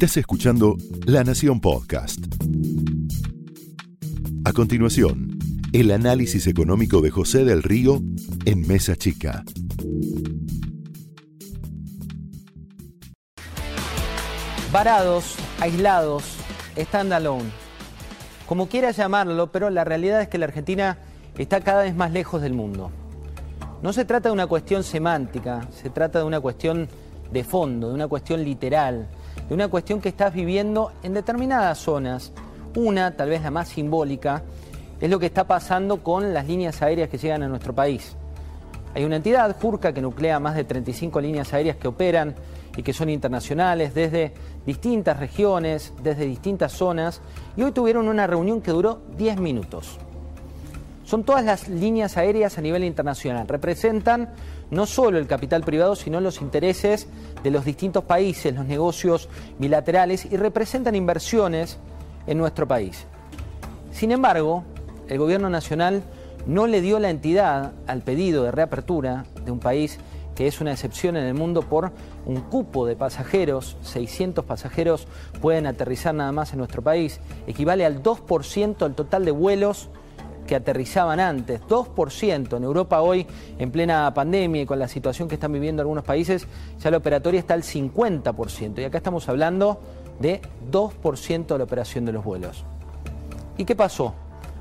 Estás escuchando La Nación Podcast. A continuación, el análisis económico de José del Río en Mesa Chica. Varados, aislados, stand-alone. Como quieras llamarlo, pero la realidad es que la Argentina está cada vez más lejos del mundo. No se trata de una cuestión semántica, se trata de una cuestión de fondo, de una cuestión literal, de una cuestión que estás viviendo en determinadas zonas. Una, tal vez la más simbólica, es lo que está pasando con las líneas aéreas que llegan a nuestro país. Hay una entidad, Jurca, que nuclea más de 35 líneas aéreas que operan y que son internacionales desde distintas regiones, desde distintas zonas, y hoy tuvieron una reunión que duró 10 minutos. Son todas las líneas aéreas a nivel internacional, representan no solo el capital privado, sino los intereses de los distintos países, los negocios bilaterales y representan inversiones en nuestro país. Sin embargo, el gobierno nacional no le dio la entidad al pedido de reapertura de un país que es una excepción en el mundo por un cupo de pasajeros, 600 pasajeros pueden aterrizar nada más en nuestro país, equivale al 2% del total de vuelos que aterrizaban antes, 2%. En Europa hoy, en plena pandemia y con la situación que están viviendo algunos países, ya la operatoria está al 50%. Y acá estamos hablando de 2% de la operación de los vuelos. ¿Y qué pasó?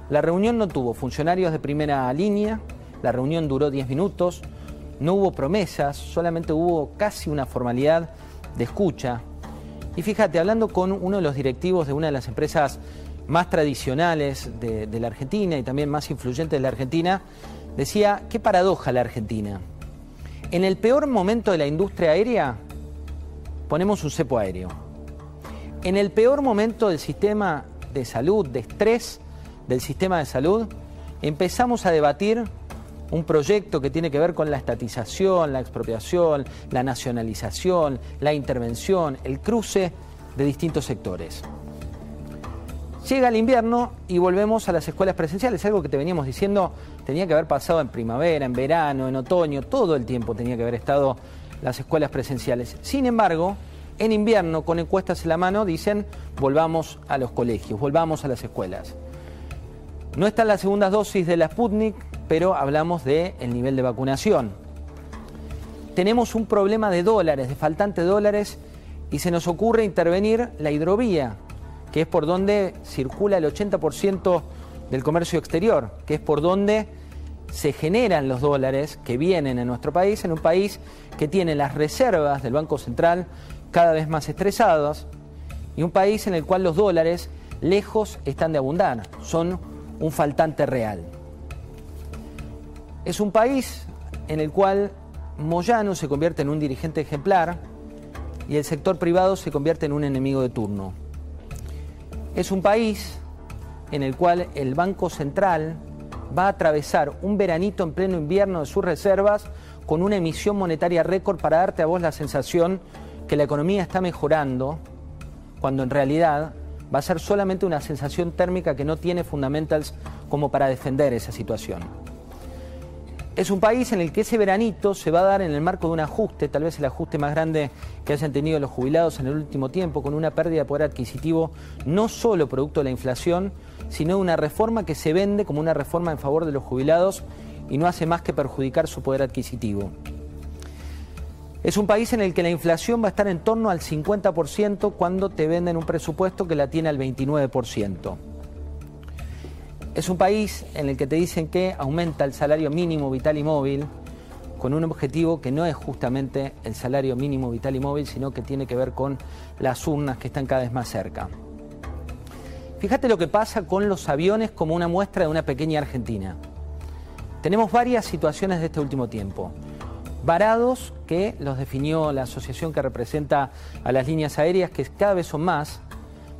La reunión no tuvo funcionarios de primera línea, la reunión duró 10 minutos, no hubo promesas, solamente hubo casi una formalidad de escucha. Y fíjate, hablando con uno de los directivos de una de las empresas más tradicionales de, la Argentina y también más influyentes de la Argentina, decía, qué paradoja la Argentina. En el peor momento de la industria aérea, ponemos un cepo aéreo. En el peor momento del sistema de salud, de estrés del sistema de salud, empezamos a debatir un proyecto que tiene que ver con la estatización, la expropiación, la nacionalización, la intervención, el cruce de distintos sectores. Llega el invierno y volvemos a las escuelas presenciales, algo que te veníamos diciendo tenía que haber pasado en primavera, en verano, en otoño, todo el tiempo tenía que haber estado las escuelas presenciales. Sin embargo, en invierno, con encuestas en la mano, dicen volvamos a los colegios, volvamos a las escuelas. No están las segundas dosis de la Sputnik, pero hablamos del nivel de vacunación. Tenemos un problema de dólares, de faltante dólares, y se nos ocurre intervenir la hidrovía, que es por donde circula el 80% del comercio exterior, que es por donde se generan los dólares que vienen a nuestro país, en un país que tiene las reservas del Banco Central cada vez más estresadas y un país en el cual los dólares lejos están de abundar, son un faltante real. Es un país en el cual Moyano se convierte en un dirigente ejemplar y el sector privado se convierte en un enemigo de turno. Es un país en el cual el Banco Central va a atravesar un veranito en pleno invierno de sus reservas con una emisión monetaria récord para darte a vos la sensación que la economía está mejorando, cuando en realidad va a ser solamente una sensación térmica que no tiene fundamentals como para defender esa situación. Es un país en el que ese veranito se va a dar en el marco de un ajuste, tal vez el ajuste más grande que hayan tenido los jubilados en el último tiempo, con una pérdida de poder adquisitivo no solo producto de la inflación, sino de una reforma que se vende como una reforma en favor de los jubilados y no hace más que perjudicar su poder adquisitivo. Es un país en el que la inflación va a estar en torno al 50% cuando te venden un presupuesto que la tiene al 29%. Es un país en el que te dicen que aumenta el salario mínimo vital y móvil con un objetivo que no es justamente el salario mínimo vital y móvil, sino que tiene que ver con las urnas que están cada vez más cerca. Fíjate lo que pasa con los aviones como una muestra de una pequeña Argentina. Tenemos varias situaciones de este último tiempo. Varados, que los definió la asociación que representa a las líneas aéreas, que cada vez son más,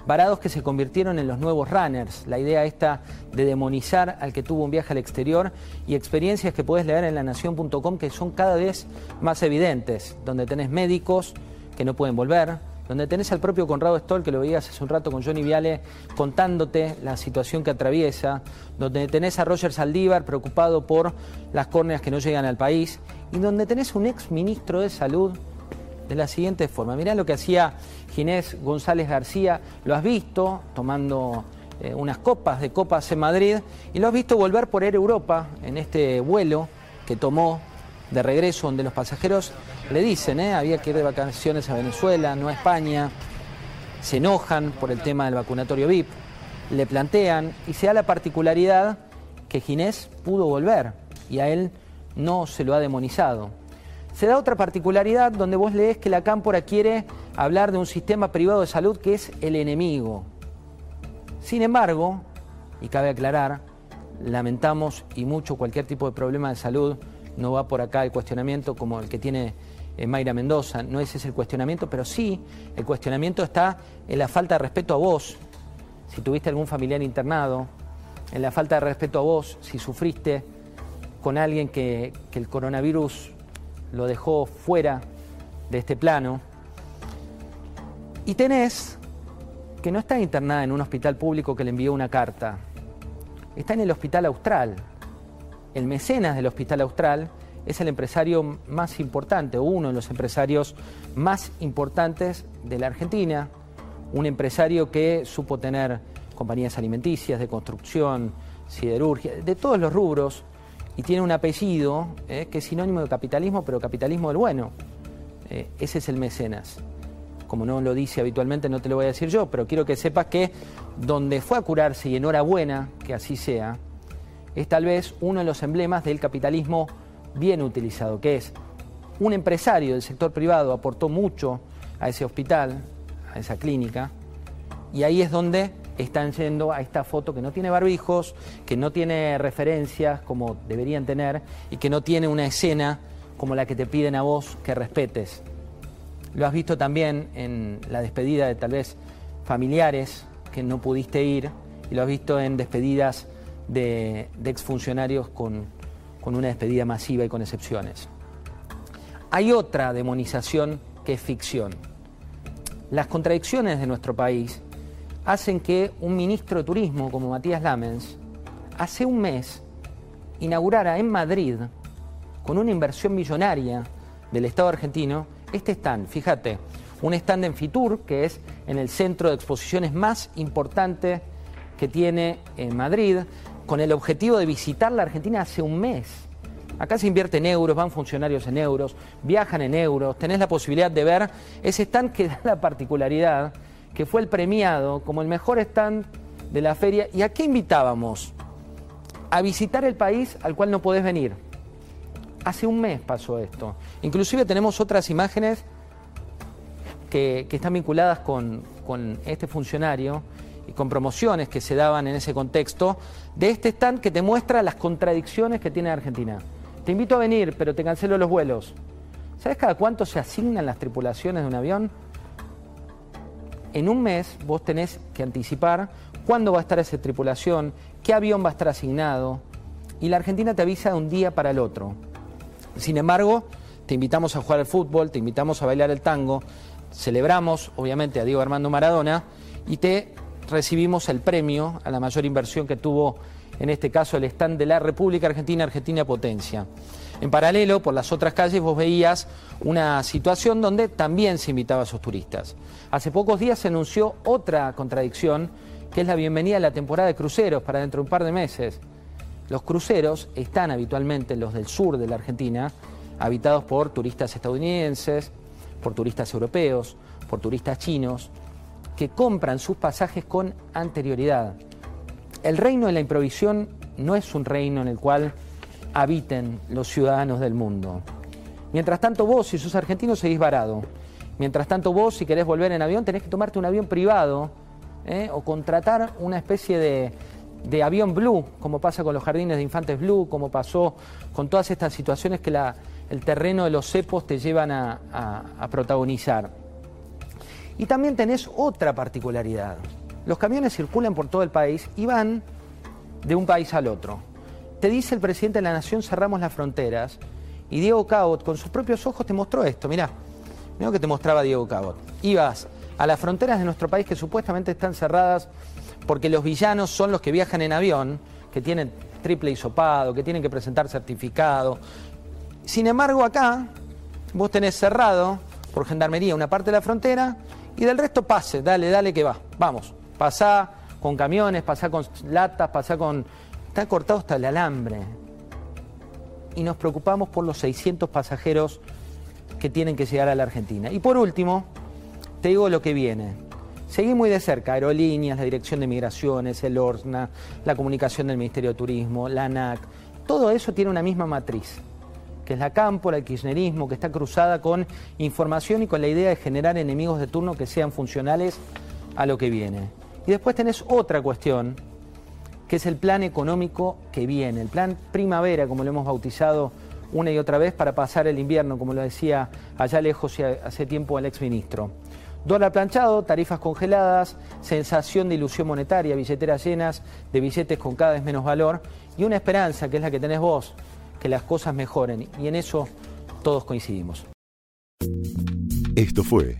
varados que se convirtieron en los nuevos runners. La idea esta de demonizar al que tuvo un viaje al exterior y experiencias que puedes leer en lanación.com que son cada vez más evidentes, donde tenés médicos que no pueden volver, donde tenés al propio Conrado Stoll, que lo veías hace un rato con Johnny Viale, contándote la situación que atraviesa, donde tenés a Roger Saldívar preocupado por las córneas que no llegan al país, y donde tenés un ex ministro de Salud de la siguiente forma. Mirá lo que hacía Ginés González García, lo has visto tomando eh, unas copas de copas en Madrid y lo has visto volver por Europa en este vuelo que tomó de regreso donde los pasajeros le dicen, eh, había que ir de vacaciones a Venezuela, no a España, se enojan por el tema del vacunatorio VIP, le plantean y se da la particularidad que Ginés pudo volver y a él no se lo ha demonizado. Se da otra particularidad donde vos lees que la cámpora quiere hablar de un sistema privado de salud que es el enemigo. Sin embargo, y cabe aclarar, lamentamos y mucho cualquier tipo de problema de salud, no va por acá el cuestionamiento como el que tiene eh, Mayra Mendoza, no ese es el cuestionamiento, pero sí el cuestionamiento está en la falta de respeto a vos, si tuviste algún familiar internado, en la falta de respeto a vos, si sufriste con alguien que, que el coronavirus lo dejó fuera de este plano. Y tenés que no está internada en un hospital público que le envió una carta, está en el Hospital Austral. El mecenas del Hospital Austral es el empresario más importante, uno de los empresarios más importantes de la Argentina, un empresario que supo tener compañías alimenticias, de construcción, siderurgia, de todos los rubros, y tiene un apellido eh, que es sinónimo de capitalismo, pero capitalismo del bueno. Eh, ese es el mecenas. Como no lo dice habitualmente, no te lo voy a decir yo, pero quiero que sepas que donde fue a curarse, y enhorabuena que así sea, es tal vez uno de los emblemas del capitalismo bien utilizado, que es un empresario del sector privado aportó mucho a ese hospital, a esa clínica, y ahí es donde están yendo a esta foto que no tiene barbijos, que no tiene referencias como deberían tener y que no tiene una escena como la que te piden a vos que respetes. Lo has visto también en la despedida de tal vez familiares que no pudiste ir y lo has visto en despedidas de, exfuncionarios con, con una despedida masiva y con excepciones. Hay otra demonización que es ficción. Las contradicciones de nuestro país hacen que un ministro de Turismo como Matías Lamens hace un mes inaugurara en Madrid, con una inversión millonaria del Estado argentino, este stand. Fíjate, un stand en Fitur, que es en el centro de exposiciones más importante que tiene en Madrid, con el objetivo de visitar la Argentina hace un mes. Acá se invierte en euros, van funcionarios en euros, viajan en euros, tenés la posibilidad de ver ese stand que da la particularidad que fue el premiado como el mejor stand de la feria. ¿Y a qué invitábamos? A visitar el país al cual no podés venir. Hace un mes pasó esto. Inclusive tenemos otras imágenes que, están vinculadas con, con este funcionario y con promociones que se daban en ese contexto de este stand que te muestra las contradicciones que tiene Argentina. Te invito a venir, pero te cancelo los vuelos. ¿Sabes cada cuánto se asignan las tripulaciones de un avión? En un mes vos tenés que anticipar cuándo va a estar esa tripulación, qué avión va a estar asignado, y la Argentina te avisa de un día para el otro. Sin embargo, te invitamos a jugar al fútbol, te invitamos a bailar el tango, celebramos obviamente a Diego Armando Maradona y te recibimos el premio a la mayor inversión que tuvo en este caso el stand de la República Argentina, Argentina Potencia. En paralelo, por las otras calles, vos veías una situación donde también se invitaba a esos turistas. Hace pocos días se anunció otra contradicción, que es la bienvenida a la temporada de cruceros para dentro de un par de meses. Los cruceros están habitualmente, los del sur de la Argentina, habitados por turistas estadounidenses, por turistas europeos, por turistas chinos, que compran sus pasajes con anterioridad. El reino de la improvisión no es un reino en el cual habiten los ciudadanos del mundo. Mientras tanto vos, si sos argentino, seguís varado. Mientras tanto vos, si querés volver en avión, tenés que tomarte un avión privado ¿eh? o contratar una especie de, avión blue, como pasa con los jardines de infantes blue, como pasó con todas estas situaciones que el terreno de los cepos te llevan a, a protagonizar. Y también tenés otra particularidad. Los camiones circulan por todo el país y van de un país al otro. Te dice el presidente de la Nación, cerramos las fronteras. Y Diego Cabot, con sus propios ojos, te mostró esto. Mirá, mirá lo que te mostraba Diego Cabot. Ibas a las fronteras de nuestro país que supuestamente están cerradas porque los villanos son los que viajan en avión, que tienen triple hisopado, que tienen que presentar certificado. Sin embargo, acá vos tenés cerrado por gendarmería una parte de la frontera y del resto pase, dale, dale que va. Vamos, pasá con camiones, pasá con latas, pasá con... Está cortado hasta el alambre. Y nos preocupamos por los 600 pasajeros que tienen que llegar a la Argentina. Y por último, te digo lo que viene. Seguí muy de cerca, aerolíneas, la Dirección de Migraciones, el ORSNA, la comunicación del Ministerio de Turismo, la ANAC. Todo eso tiene una misma matriz que es la cámpora, el kirchnerismo, que está cruzada con información y con la idea de generar enemigos de turno que sean funcionales a lo que viene. Y después tenés otra cuestión, que es el plan económico que viene, el plan primavera, como lo hemos bautizado una y otra vez, para pasar el invierno, como lo decía allá lejos y hace tiempo el exministro. Dólar planchado, tarifas congeladas, sensación de ilusión monetaria, billeteras llenas de billetes con cada vez menos valor y una esperanza, que es la que tenés vos, que las cosas mejoren y en eso todos coincidimos. Esto fue